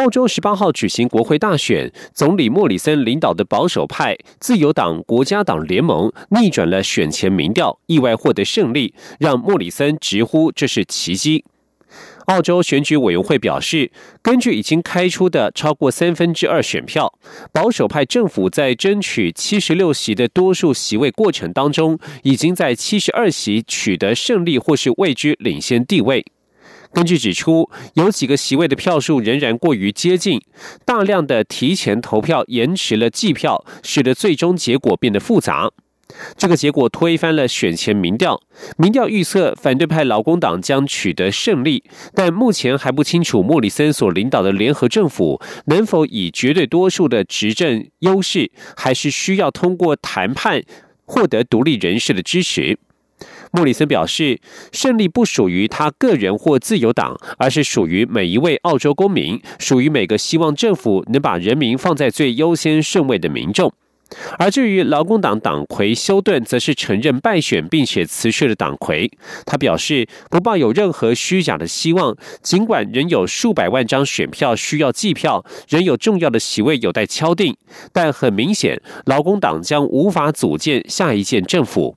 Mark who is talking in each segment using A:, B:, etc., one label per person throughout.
A: 澳洲十八号举行国会大选，总理莫里森领导的保守派自由党国家党联盟逆转了选前民调，意外获得胜利，让莫里森直呼这是奇迹。澳洲选举委员会表示，根据已经开出的超过三分之二选票，保守派政府在争取七十六席的多数席位过程当中，已经在七十二席取得胜利或是位居领先地位。根据指出，有几个席位的票数仍然过于接近，大量的提前投票延迟了计票，使得最终结果变得复杂。这个结果推翻了选前民调，民调预测反对派劳工党将取得胜利，但目前还不清楚莫里森所领导的联合政府能否以绝对多数的执政优势，还是需要通过谈判获得独立人士的支持。莫里森表示，胜利不属于他个人或自由党，而是属于每一位澳洲公民，属于每个希望政府能把人民放在最优先顺位的民众。而至于劳工党党魁休顿，则是承认败选并且辞去了党魁。他表示不抱有任何虚假的希望，尽管仍有数百万张选票需要计票，仍有重要的席位有待敲定，但很明显，劳工党将无法组建下一届政府。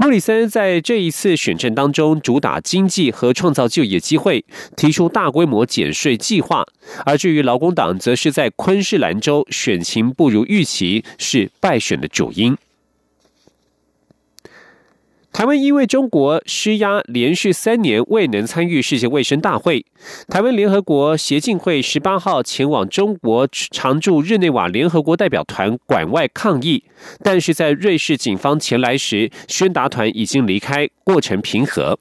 A: 莫里森在这一次选战当中主打经济和创造就业机会，提出大规模减税计划；而至于劳工党，则是在昆士兰州选情不如预期，是败选的主因。台湾因为中国施压，连续三年未能参与世界卫生大会。台湾联合国协进会十八号前往中国常驻日内瓦联合国代表团馆外抗议，但是在瑞士警方前来时，宣达团已经离开，过程平和。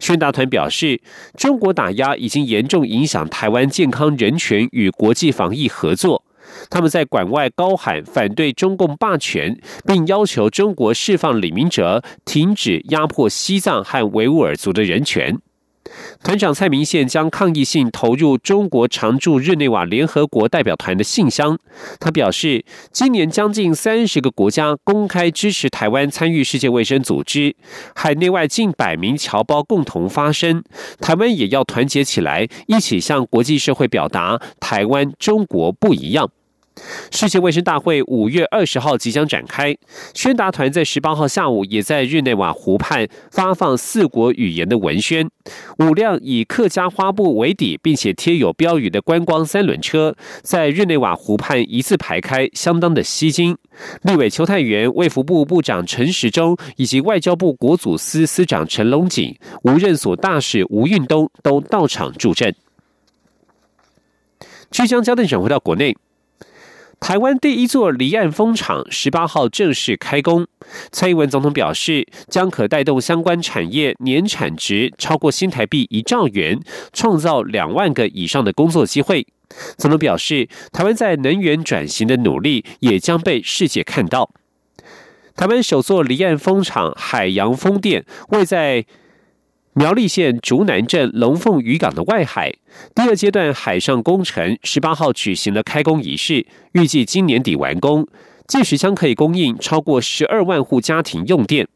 A: 宣达团表示，中国打压已经严重影响台湾健康人权与国际防疫合作。他们在馆外高喊反对中共霸权，并要求中国释放李明哲，停止压迫西藏和维吾尔族的人权。团长蔡明宪将抗议信投入中国常驻日内瓦联合国代表团的信箱。他表示，今年将近三十个国家公开支持台湾参与世界卫生组织，海内外近百名侨胞共同发声，台湾也要团结起来，一起向国际社会表达台湾中国不一样。世界卫生大会五月二十号即将展开，宣达团在十八号下午也在日内瓦湖畔发放四国语言的文宣。五辆以客家花布为底，并且贴有标语的观光三轮车，在日内瓦湖畔一字排开，相当的吸睛。立委邱泰元、卫福部部长陈时中以及外交部国组司司长陈龙锦、无任所大使吴运东都到场助阵。即将焦点转回到国内。台湾第一座离岸风场十八号正式开工，蔡英文总统表示，将可带动相关产业年产值超过新台币一兆元，创造两万个以上的工作机会。总统表示，台湾在能源转型的努力也将被世界看到。台湾首座离岸风场海洋风电位在。苗栗县竹南镇龙凤渔港的外海，第二阶段海上工程十八号举行了开工仪式，预计今年底完工，届时将可以供应超过十二万户家庭用电。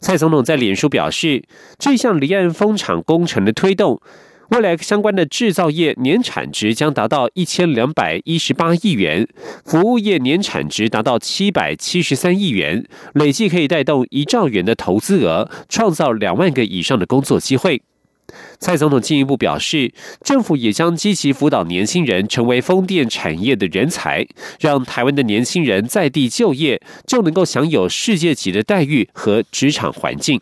A: 蔡总统在脸书表示，这项离岸风场工程的推动。未来相关的制造业年产值将达到一千两百一十八亿元，服务业年产值达到七百七十三亿元，累计可以带动一兆元的投资额，创造两万个以上的工作机会。蔡总统进一步表示，政府也将积极辅导年轻人成为风电产业的人才，让台湾的年轻人在地就业，就能够享有世界级的待遇和职场环境。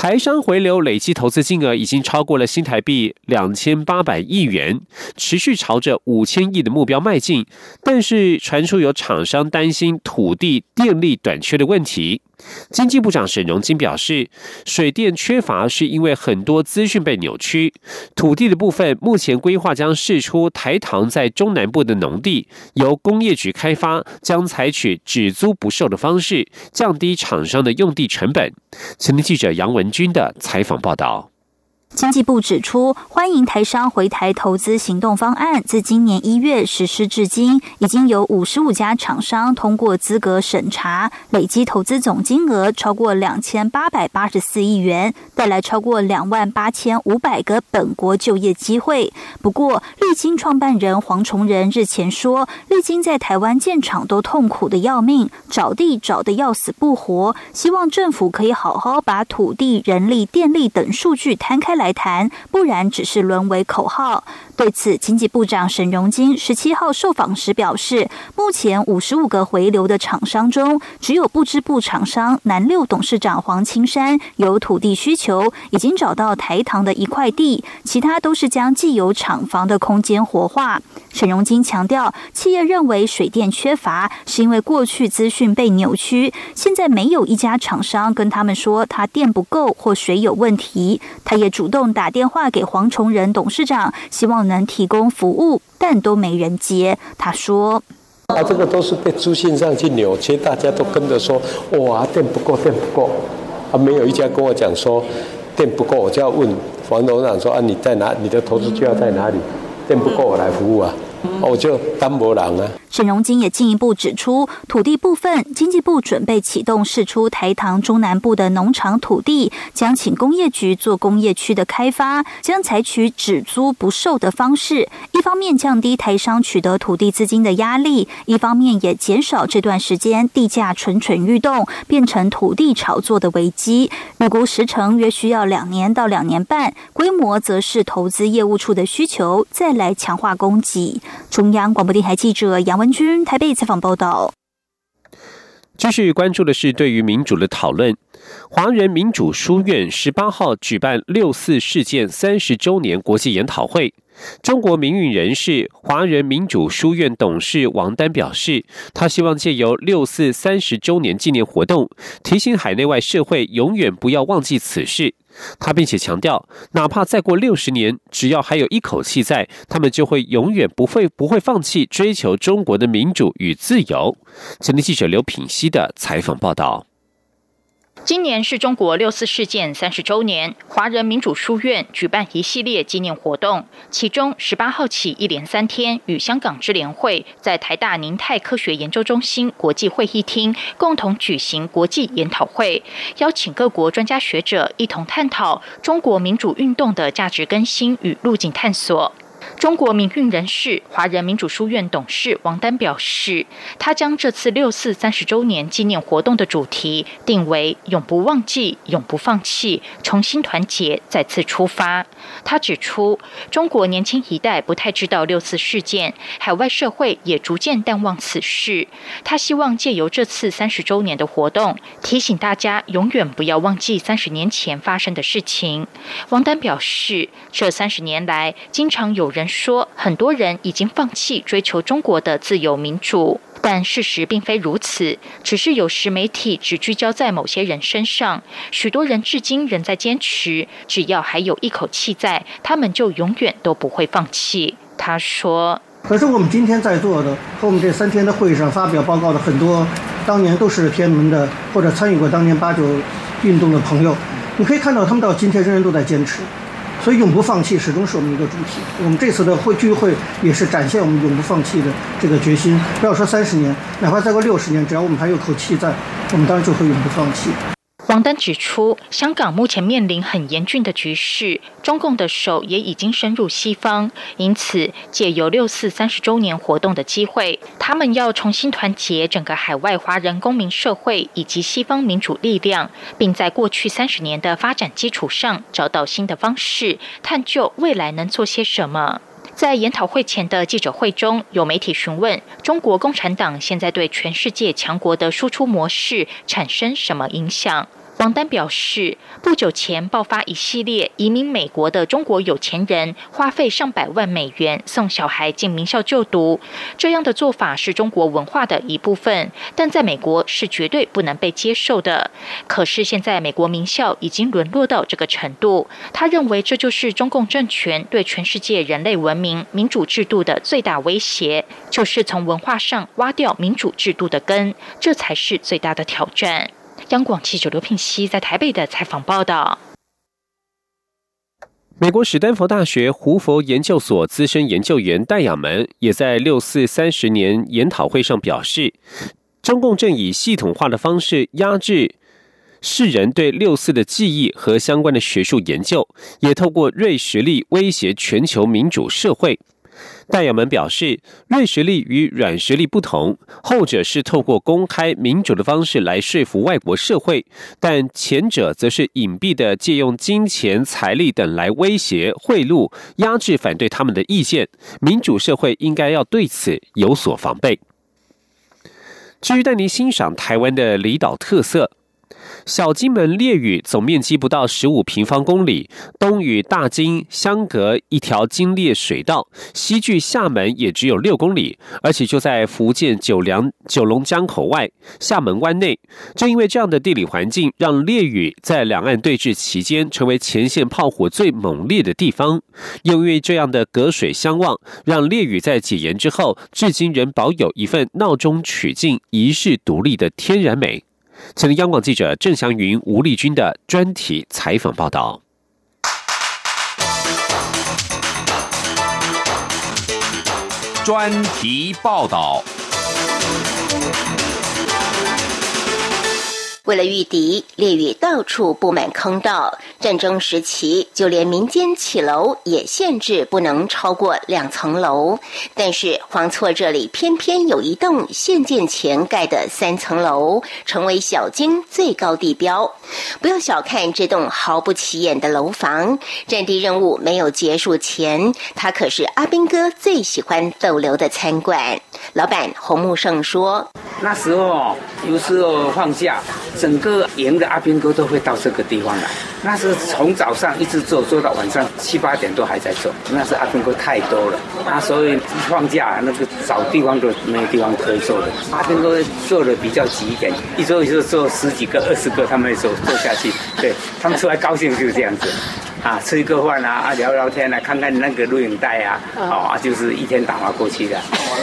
A: 台商回流累计投资金额已经超过了新台币两千八百亿元，持续朝着五千亿的目标迈进。但是传出有厂商担心土地、电力短缺的问题。经济部长沈荣金表示，水电缺乏是因为很多资讯被扭曲。土地的部分，目前规划将释出台糖在中南部的农地，由工业局开发，将采取只租不售的方式，降低厂商的用地成本。前天记者杨文军的采访报道。
B: 经济部指出，欢迎台商回台投资行动方案自今年一月实施至今，已经有五十五家厂商通过资格审查，累计投资总金额超过两千八百八十四亿元，带来超过两万八千五百个本国就业机会。不过，历经创办人黄崇仁日前说，历经在台湾建厂都痛苦的要命，找地找的要死不活，希望政府可以好好把土地、人力、电力等数据摊开。来谈，不然只是沦为口号。对此，经济部长沈荣金十七号受访时表示，目前五十五个回流的厂商中，只有不织布厂商南六董事长黄青山有土地需求，已经找到台糖的一块地，其他都是将既有厂房的空间活化。沈荣金强调，企业认为水电缺乏是因为过去资讯被扭曲，现在没有一家厂商跟他们说他电不够或水有问题。他也主动打电话给黄崇仁董事长，希望能提供服务，但都没人接。他说：“
C: 啊，这个都是被资讯上去扭曲，大家都跟着说，哇，电不够，电不够。啊，没有一家跟我讲说电不够，我就要问黄董长说啊，你在哪？你的投资就要在哪里？电不够，我来服务啊。”我就单薄人啊。
B: 沈荣金也进一步指出，土地部分，经济部准备启动释出台糖中南部的农场土地，将请工业局做工业区的开发，将采取只租不售的方式，一方面降低台商取得土地资金的压力，一方面也减少这段时间地价蠢蠢欲动，变成土地炒作的危机。预估时程约需要两年到两年半，规模则是投资业务处的需求，再来强化供给。中央广播电台记者杨文君台北采访报道。
A: 继续关注的是对于民主的讨论。华人民主书院十八号举办六四事件三十周年国际研讨会。中国民运人士、华人民主书院董事王丹表示，他希望借由六四三十周年纪念活动，提醒海内外社会永远不要忘记此事。他并且强调，哪怕再过六十年，只要还有一口气在，他们就会永远不会不会放弃追求中国的民主与自由。前天记者刘品熙的采访报道。
D: 今年是中国六四事件三十周年，华人民主书院举办一系列纪念活动，其中十八号起一连三天与香港支联会在台大宁泰科学研究中心国际会议厅共同举行国际研讨会，邀请各国专家学者一同探讨中国民主运动的价值更新与路径探索。中国民运人士、华人民主书院董事王丹表示，他将这次六四三十周年纪念活动的主题定为“永不忘记，永不放弃，重新团结，再次出发”。他指出，中国年轻一代不太知道六四事件，海外社会也逐渐淡忘此事。他希望借由这次三十周年的活动，提醒大家永远不要忘记三十年前发生的事情。王丹表示，这三十年来，经常有人说，很多人已经放弃追求中国的自由民主。但事实并非如此，只是有时媒体只聚焦在某些人身上，许多人至今仍在坚持，只要还有一口气在，他们就永远都不会放弃。他说：“
E: 可是我们今天在座的和我们这三天的会议上发表报告的很多，当年都是天安门的或者参与过当年八九运动的朋友，你可以看到他们到今天仍然都在坚持。”所以，永不放弃始终是我们一个主题。我们这次的会聚会也是展现我们永不放弃的这个决心。不要说三十年，哪怕再过六十年，只要我们还有口气在，我们当然就会永不放弃。
D: 王丹指出，香港目前面临很严峻的局势，中共的手也已经深入西方，因此借由六四三十周年活动的机会，他们要重新团结整个海外华人公民社会以及西方民主力量，并在过去三十年的发展基础上找到新的方式，探究未来能做些什么。在研讨会前的记者会中，有媒体询问中国共产党现在对全世界强国的输出模式产生什么影响。王丹表示，不久前爆发一系列移民美国的中国有钱人花费上百万美元送小孩进名校就读，这样的做法是中国文化的一部分，但在美国是绝对不能被接受的。可是现在美国名校已经沦落到这个程度，他认为这就是中共政权对全世界人类文明、民主制度的最大威胁，就是从文化上挖掉民主制度的根，这才是最大的挑战。央广记者刘聘熙在台北的采访报道：
A: 美国史丹佛大学胡佛研究所资深研究员戴亚门也在六四三十年研讨会上表示，中共正以系统化的方式压制世人对六四的记忆和相关的学术研究，也透过锐实力威胁全球民主社会。戴亚门表示，锐实力与软实力不同，后者是透过公开民主的方式来说服外国社会，但前者则是隐蔽的借用金钱、财力等来威胁、贿赂、压制反对他们的意见。民主社会应该要对此有所防备。至于带您欣赏台湾的离岛特色。小金门烈屿总面积不到十五平方公里，东与大金相隔一条金烈水道，西距厦门也只有六公里，而且就在福建九良九龙江口外，厦门湾内。正因为这样的地理环境，让烈屿在两岸对峙期间成为前线炮火最猛烈的地方。又因为这样的隔水相望，让烈屿在解严之后，至今仍保有一份闹中取静、遗世独立的天然美。请央广记者郑祥云、吴丽君的专题采访报道。
F: 专题报道。
G: 为了御敌，烈屿到处布满坑道。战争时期，就连民间起楼也限制不能超过两层楼。但是，黄厝这里偏偏有一栋现建前盖的三层楼，成为小金最高地标。不要小看这栋毫不起眼的楼房，战地任务没有结束前，它可是阿兵哥最喜欢逗留的餐馆。老板洪木胜说：“
H: 那时候有时候放假。”整个营的阿兵哥都会到这个地方来，那是从早上一直做做到晚上七八点都还在做。那是阿兵哥太多了，那，所以放假那个找地方都没有地方可以坐的。阿兵哥做的比较急一点，一坐就坐十几个、二十个，他们坐坐下去。对他们出来高兴就是这样子，啊，吃一个饭啊，啊，聊聊天啊，看看那个录影带啊，啊，就是一天打发过去的。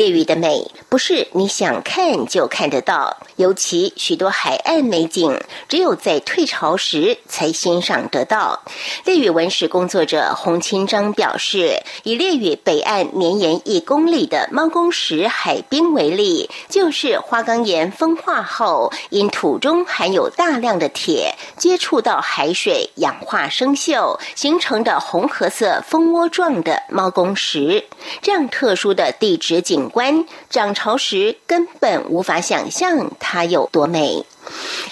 G: 烈屿的美不是你想看就看得到，尤其许多海岸美景，只有在退潮时才欣赏得到。烈屿文史工作者洪清章表示，以烈屿北岸绵延一公里的猫公石海滨为例，就是花岗岩风化后，因土中含有大量的铁，接触到海水氧化生锈，形成的红褐色蜂窝状的猫公石。这样特殊的地质景。观涨潮时根本无法想象它有多美。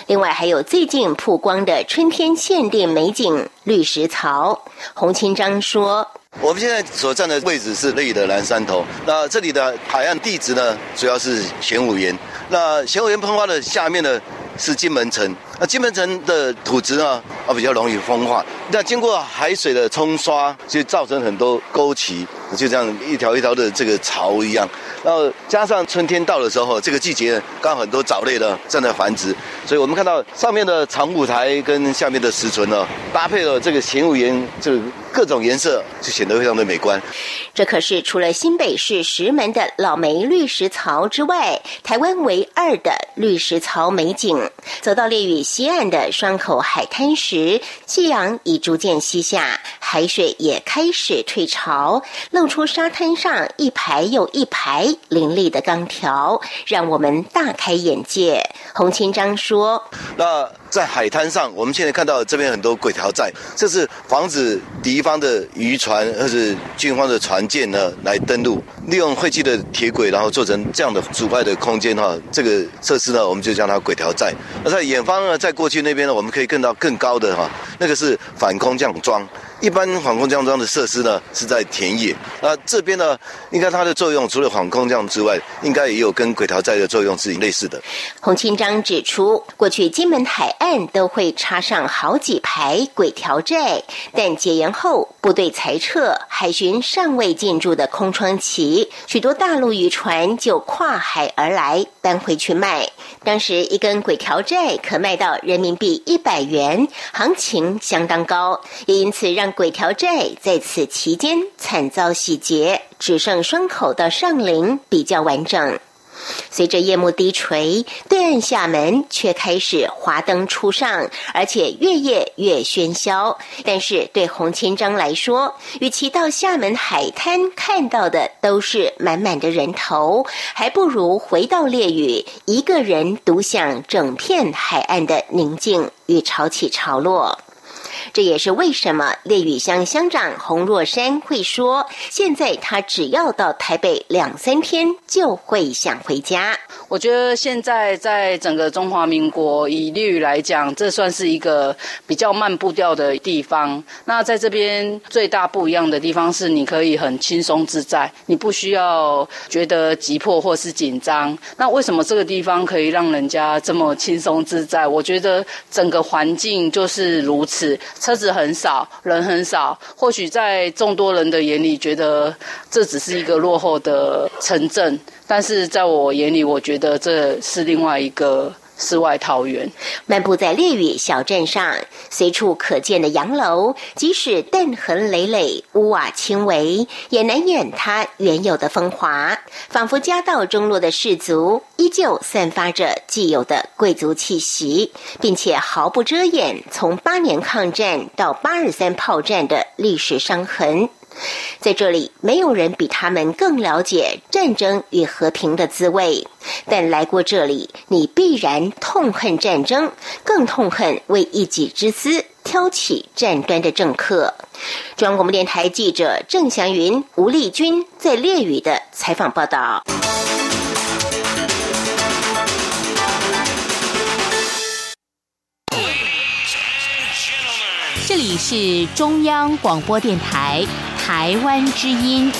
G: 另外，还有最近曝光的春天限定美景——绿石槽。洪清章说：“
I: 我们现在所站的位置是内的南山头，那这里的海岸地质呢，主要是玄武岩。那玄武岩喷发的下面呢，是金门层。那金门层的土质呢，啊比较容易风化。那经过海水的冲刷，就造成很多沟渠，就这样一条一条的这个槽一样。”然后加上春天到的时候，这个季节刚很多藻类呢正在繁殖，所以我们看到上面的长舞台跟下面的石存呢，搭配了这个玄武岩，就各种颜色就显得非常的美观。
G: 这可是除了新北市石门的老梅绿石槽之外，台湾唯二的绿石槽美景。走到烈屿西岸的双口海滩时，夕阳已逐渐西下，海水也开始退潮，露出沙滩上一排又一排。凌厉的钢条让我们大开眼界。洪清章说：“
I: 那在海滩上，我们现在看到这边很多鬼条在，这是防止敌方的渔船或者军方的船舰呢来登陆，利用废弃的铁轨，然后做成这样的阻碍的空间哈。这个设施呢，我们就叫它鬼条在。那在远方呢，在过去那边呢，我们可以看到更高的哈，那个是反空降桩。一般防空降装的设施呢是在田野，那这边呢，应该它的作用除了防空降之外，应该也有跟轨条寨的作用是类似的。
G: 洪清章指出，过去金门海岸都会插上好几排轨条寨，但解严后部队裁撤，海巡尚未进驻的空窗期，许多大陆渔船就跨海而来搬回去卖。当时一根鬼条债可卖到人民币一百元，行情相当高，也因此让鬼条债在此期间惨遭洗劫，只剩双口的上林比较完整。随着夜幕低垂，对岸厦门却开始华灯初上，而且越夜越喧嚣。但是对洪千章来说，与其到厦门海滩看到的都是满满的人头，还不如回到烈屿，一个人独享整片海岸的宁静与潮起潮落。这也是为什么烈屿乡乡长洪若山会说，现在他只要到台北两三天就会想回家。
J: 我觉得现在在整个中华民国以烈屿来讲，这算是一个比较慢步调的地方。那在这边最大不一样的地方是，你可以很轻松自在，你不需要觉得急迫或是紧张。那为什么这个地方可以让人家这么轻松自在？我觉得整个环境就是如此。车子很少，人很少。或许在众多人的眼里，觉得这只是一个落后的城镇，但是在我眼里，我觉得这是另外一个。世外桃源，
G: 漫步在烈屿小镇上，随处可见的洋楼，即使弹痕累累、屋瓦轻微，也难掩它原有的风华。仿佛家道中落的士族，依旧散发着既有的贵族气息，并且毫不遮掩从八年抗战到八二三炮战的历史伤痕。在这里，没有人比他们更了解战争与和平的滋味。但来过这里，你必然痛恨战争，更痛恨为一己之私挑起战端的政客。中央广播电台记者郑祥云、吴丽君在烈屿的采访报道。
K: 这里是中央广播电台。台湾之音，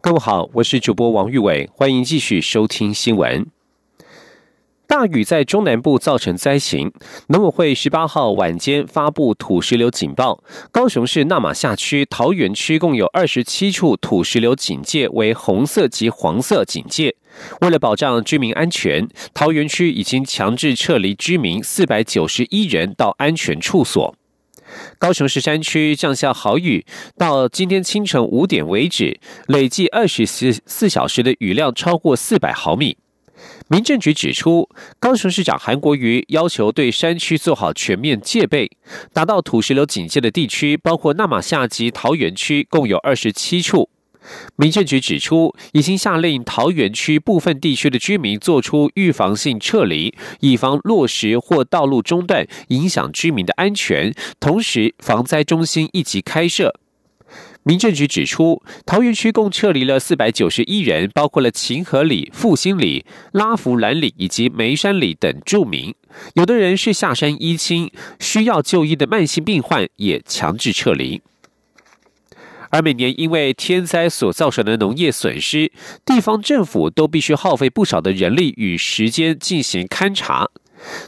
A: 各位好，我是主播王玉伟，欢迎继续收听新闻。大雨在中南部造成灾情，农委会十八号晚间发布土石流警报，高雄市纳马夏区、桃园区共有二十七处土石流警戒为红色及黄色警戒。为了保障居民安全，桃园区已经强制撤离居民四百九十一人到安全处所。高雄市山区降下豪雨，到今天清晨五点为止，累计二十四四小时的雨量超过四百毫米。民政局指出，高雄市长韩国瑜要求对山区做好全面戒备，达到土石流警戒的地区包括纳马夏及桃园区，共有二十七处。民政局指出，已经下令桃园区部分地区的居民做出预防性撤离，以防落石或道路中断影响居民的安全。同时，防灾中心一级开设。民政局指出，桃园区共撤离了四百九十一人，包括了秦河里、复兴里、拉福兰里以及梅山里等住民。有的人是下山医亲，需要就医的慢性病患也强制撤离。而每年因为天灾所造成的农业损失，地方政府都必须耗费不少的人力与时间进行勘查。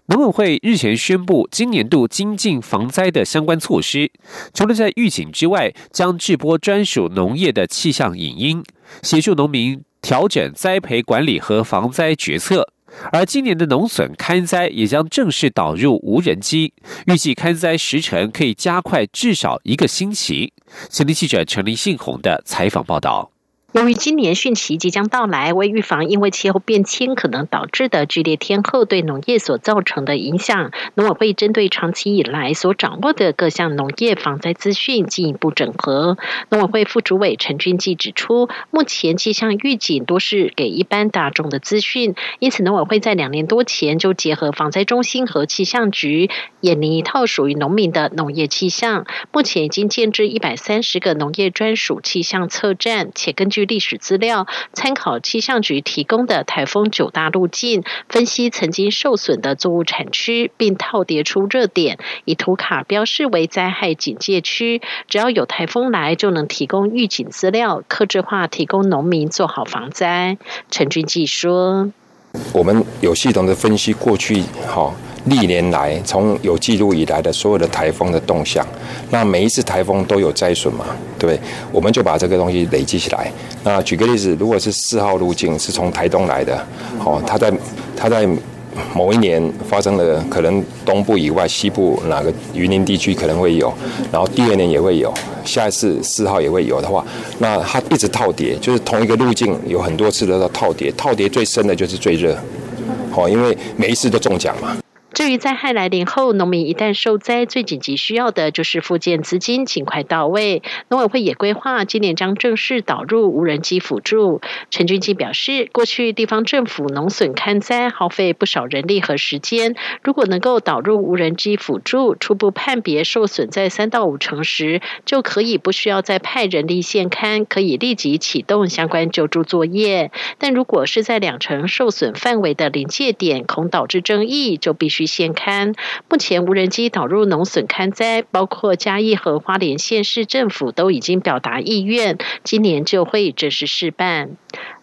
A: 农委会日前宣布，今年度精进防灾的相关措施，除了在预警之外，将制播专属农业的气象影音，协助农民调整栽培管理和防灾决策。而今年的农损勘灾也将正式导入无人机，预计勘灾时程可以加快至少一个星期。前天记者陈林信宏的采访报道。
L: 由于今年汛期即将到来，为预防因为气候变迁可能导致的剧烈天候对农业所造成的影响，农委会针对长期以来所掌握的各项农业防灾资讯进一步整合。农委会副主委陈俊基指出，目前气象预警多是给一般大众的资讯，因此农委会在两年多前就结合防灾中心和气象局，演拟一套属于农民的农业气象。目前已经建置一百三十个农业专属气象测站，且根据历史资料，参考气象局提供的台风九大路径，分析曾经受损的作物产区，并套叠出热点，以图卡标示为灾害警戒区。只要有台风来，就能提供预警资料，克制化提供农民做好防灾。陈俊记说：“
M: 我们有系统的分析过去，哈。”历年来，从有记录以来的所有的台风的动向，那每一次台风都有灾损嘛，对？我们就把这个东西累积起来。那举个例子，如果是四号路径是从台东来的，哦，它在它在某一年发生了，可能东部以外西部哪个云林地区可能会有，然后第二年也会有，下一次四号也会有的话，那它一直套叠，就是同一个路径有很多次的套叠，套叠最深的就是最热，哦，因为每一次都中奖嘛。
L: 至于灾害来临后，农民一旦受灾，最紧急需要的就是复建资金尽快到位。农委会也规划今年将正式导入无人机辅助。陈俊基表示，过去地方政府农损勘灾耗费不少人力和时间，如果能够导入无人机辅助，初步判别受损在三到五成时，就可以不需要再派人力现勘，可以立即启动相关救助作业。但如果是在两成受损范围的临界点，恐导致争议，就必须。现勘，目前无人机导入农损勘灾，包括嘉义和花莲县市政府都已经表达意愿，今年就会正式试办。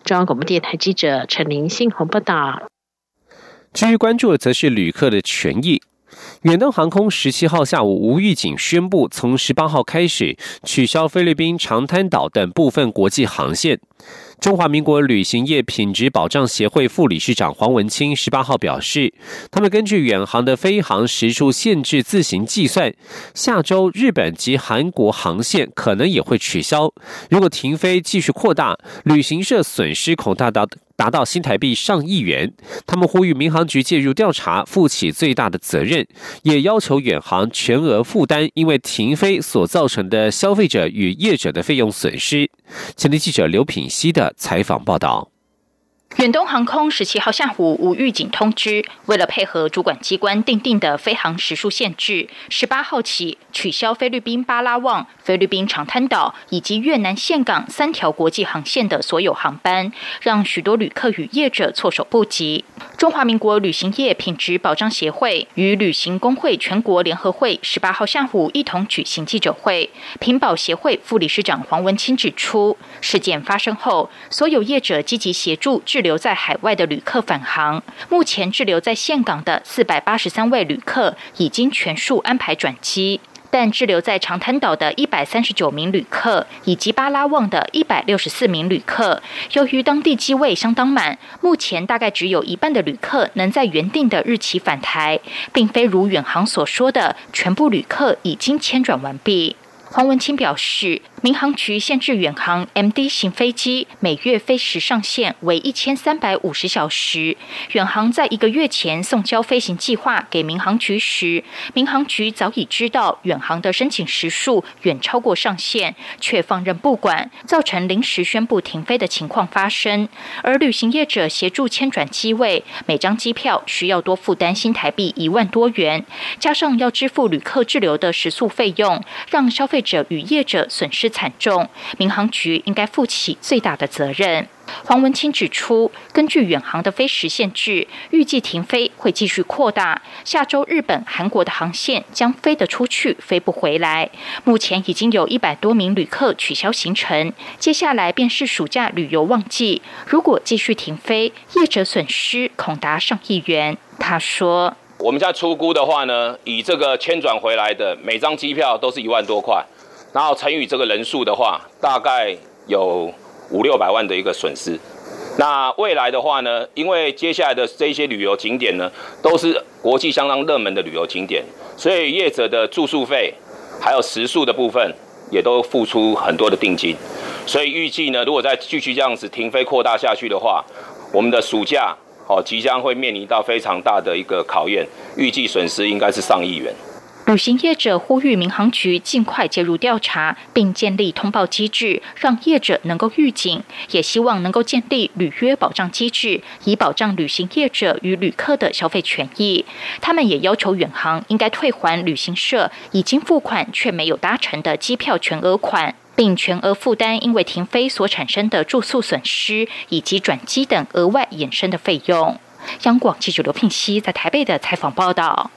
L: 中央广播电台记者陈林信鸿报道。
A: 至于关注的则是旅客的权益。远东航空十七号下午无预警宣布，从十八号开始取消菲律宾长滩岛等部分国际航线。中华民国旅行业品质保障协会副理事长黄文清十八号表示，他们根据远航的飞航时数限制自行计算，下周日本及韩国航线可能也会取消。如果停飞继续扩大，旅行社损失恐大到。达到新台币上亿元，他们呼吁民航局介入调查，负起最大的责任，也要求远航全额负担因为停飞所造成的消费者与业者的费用损失。前天记者刘品希的采访报道。
D: 远东航空十七号下午无预警通知，为了配合主管机关定定的飞航时数限制，十八号起取消菲律宾巴拉望、菲律宾长滩岛以及越南岘港三条国际航线的所有航班，让许多旅客与业者措手不及。中华民国旅行业品质保障协会与旅行工会全国联合会十八号下午一同举行记者会，品保协会副理事长黄文清指出，事件发生后，所有业者积极协助治留在海外的旅客返航。目前滞留在岘港的四百八十三位旅客已经全数安排转机。但滞留在长滩岛的一百三十九名旅客，以及巴拉望的一百六十四名旅客，由于当地机位相当满，目前大概只有一半的旅客能在原定的日期返台，并非如远航所说的全部旅客已经迁转完毕。黄文清表示，民航局限制远航 MD 型飞机每月飞时上限为一千三百五十小时。远航在一个月前送交飞行计划给民航局时，民航局早已知道远航的申请时数远超过上限，却放任不管，造成临时宣布停飞的情况发生。而旅行业者协助迁转机位，每张机票需要多负担新台币一万多元，加上要支付旅客滞留的食宿费用，让消费。者与业者损失惨重，民航局应该负起最大的责任。黄文清指出，根据远航的飞时限制，预计停飞会继续扩大。下周日本、韩国的航线将飞得出去，飞不回来。目前已经有一百多名旅客取消行程，接下来便是暑假旅游旺季。如果继续停飞，业者损失恐达上亿元。他说：“
N: 我们在出估的话呢，以这个迁转回来的每张机票都是一万多块。”然后乘以这个人数的话，大概有五六百万的一个损失。那未来的话呢，因为接下来的这些旅游景点呢，都是国际相当热门的旅游景点，所以业者的住宿费还有食宿的部分，也都付出很多的定金。所以预计呢，如果再继续这样子停飞扩大下去的话，我们的暑假哦即将会面临到非常大的一个考验，预计损失应该是上亿元。
D: 旅行业者呼吁民航局尽快介入调查，并建立通报机制，让业者能够预警。也希望能够建立履约保障机制，以保障旅行业者与旅客的消费权益。他们也要求远航应该退还旅行社已经付款却没有搭乘的机票全额款。并全额负担因为停飞所产生的住宿损失以及转机等额外衍生的费用。央广记者刘聘熙在台北的采访报道。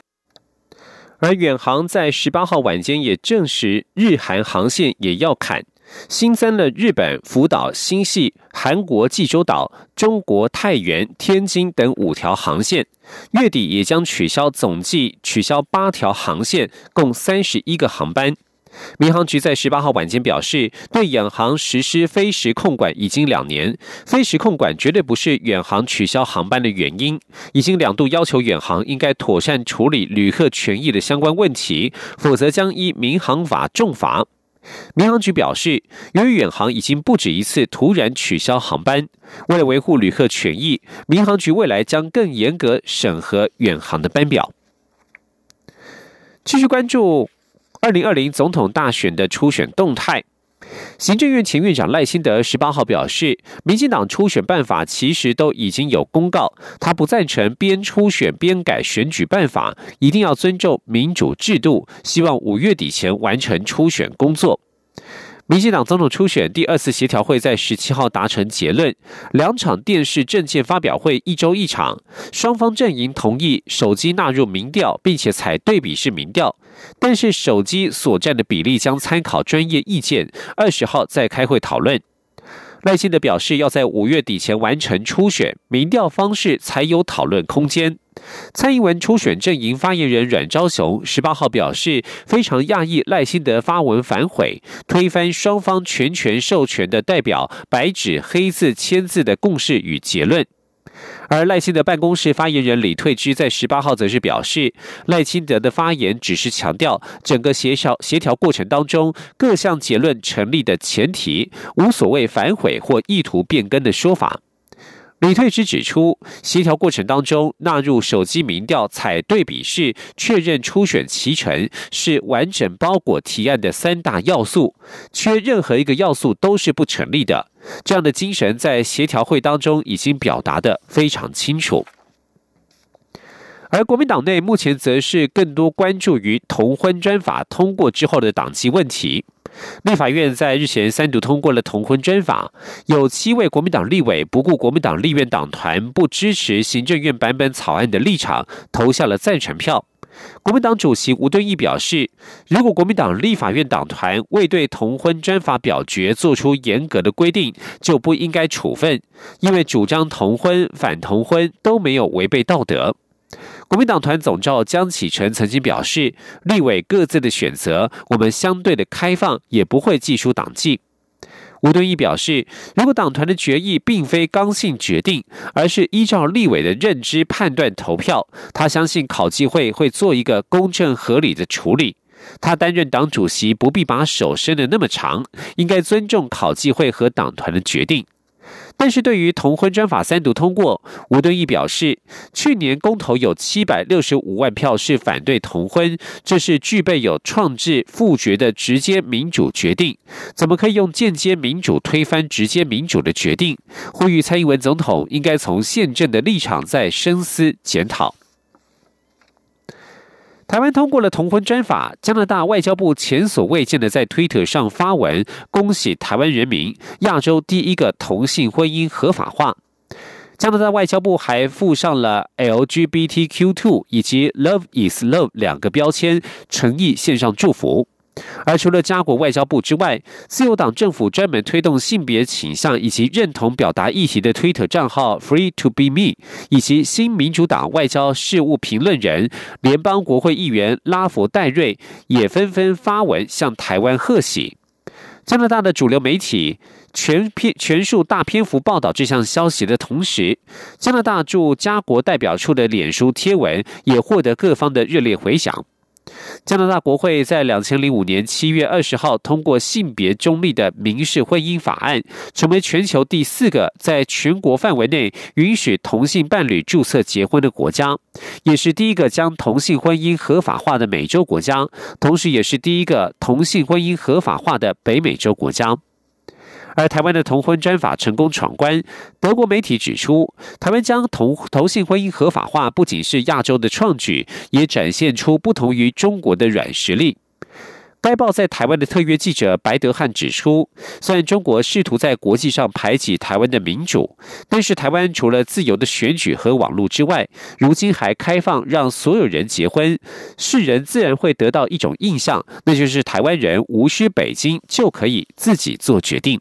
A: 而远航在十八号晚间也证实，日韩航线也要砍，新增了日本福岛、新系、韩国济州岛、中国太原、天津等五条航线，月底也将取消，总计取消八条航线，共三十一个航班。民航局在十八号晚间表示，对远航实施飞时控管已经两年，飞时控管绝对不是远航取消航班的原因，已经两度要求远航应该妥善处理旅客权益的相关问题，否则将依民航法重罚。民航局表示，由于远航已经不止一次突然取消航班，为了维护旅客权益，民航局未来将更严格审核远航的班表。继续关注。二零二零总统大选的初选动态，行政院前院长赖清德十八号表示，民进党初选办法其实都已经有公告，他不赞成边初选边改选举办法，一定要尊重民主制度，希望五月底前完成初选工作。民进党总统初选第二次协调会在十七号达成结论，两场电视政见发表会一周一场，双方阵营同意手机纳入民调，并且采对比式民调，但是手机所占的比例将参考专业意见，二十号再开会讨论。赖清德表示，要在五月底前完成初选，民调方式才有讨论空间。蔡英文初选阵营发言人阮昭雄十八号表示，非常讶异赖清德发文反悔，推翻双方全权授权的代表白纸黑字签字的共识与结论。而赖清德办公室发言人李退之在十八号则是表示，赖清德的发言只是强调整个协调协调过程当中各项结论成立的前提，无所谓反悔或意图变更的说法。李退之指出，协调过程当中纳入手机民调采对比式确认初选其成，是完整包裹提案的三大要素，缺任何一个要素都是不成立的。这样的精神在协调会当中已经表达的非常清楚。而国民党内目前则是更多关注于同婚专法通过之后的党纪问题。立法院在日前三读通过了同婚专法，有七位国民党立委不顾国民党立院党团不支持行政院版本草案的立场，投下了赞成票。国民党主席吴敦义表示，如果国民党立法院党团未对同婚专法表决做出严格的规定，就不应该处分，因为主张同婚、反同婚都没有违背道德。国民党团总召江启臣曾经表示，立委各自的选择，我们相对的开放，也不会记出党纪。吴敦义表示，如果党团的决议并非刚性决定，而是依照立委的认知判断投票，他相信考纪会会做一个公正合理的处理。他担任党主席不必把手伸得那么长，应该尊重考纪会和党团的决定。但是对于同婚专法三读通过，吴敦义表示，去年公投有七百六十五万票是反对同婚，这是具备有创制复决的直接民主决定，怎么可以用间接民主推翻直接民主的决定？呼吁蔡英文总统应该从宪政的立场再深思检讨。台湾通过了同婚专法，加拿大外交部前所未见的在推特上发文，恭喜台湾人民，亚洲第一个同性婚姻合法化。加拿大外交部还附上了 LGBTQ2 以及 Love is Love 两个标签，诚意献上祝福。而除了加国外交部之外，自由党政府专门推动性别倾向以及认同表达议题的推特账号 Free to be me，以及新民主党外交事务评论人、联邦国会议员拉佛戴瑞也纷纷发文向台湾贺喜。加拿大的主流媒体全篇全数大篇幅报道这项消息的同时，加拿大驻加国代表处的脸书贴文也获得各方的热烈回响。加拿大国会在两千零五年七月二十号通过性别中立的民事婚姻法案，成为全球第四个在全国范围内允许同性伴侣注册结婚的国家，也是第一个将同性婚姻合法化的美洲国家，同时也是第一个同性婚姻合法化的北美洲国家。而台湾的同婚专法成功闯关，德国媒体指出，台湾将同同性婚姻合法化，不仅是亚洲的创举，也展现出不同于中国的软实力。该报在台湾的特约记者白德汉指出，虽然中国试图在国际上排挤台湾的民主，但是台湾除了自由的选举和网络之外，如今还开放让所有人结婚，世人自然会得到一种印象，那就是台湾人无需北京就可以自己做决定。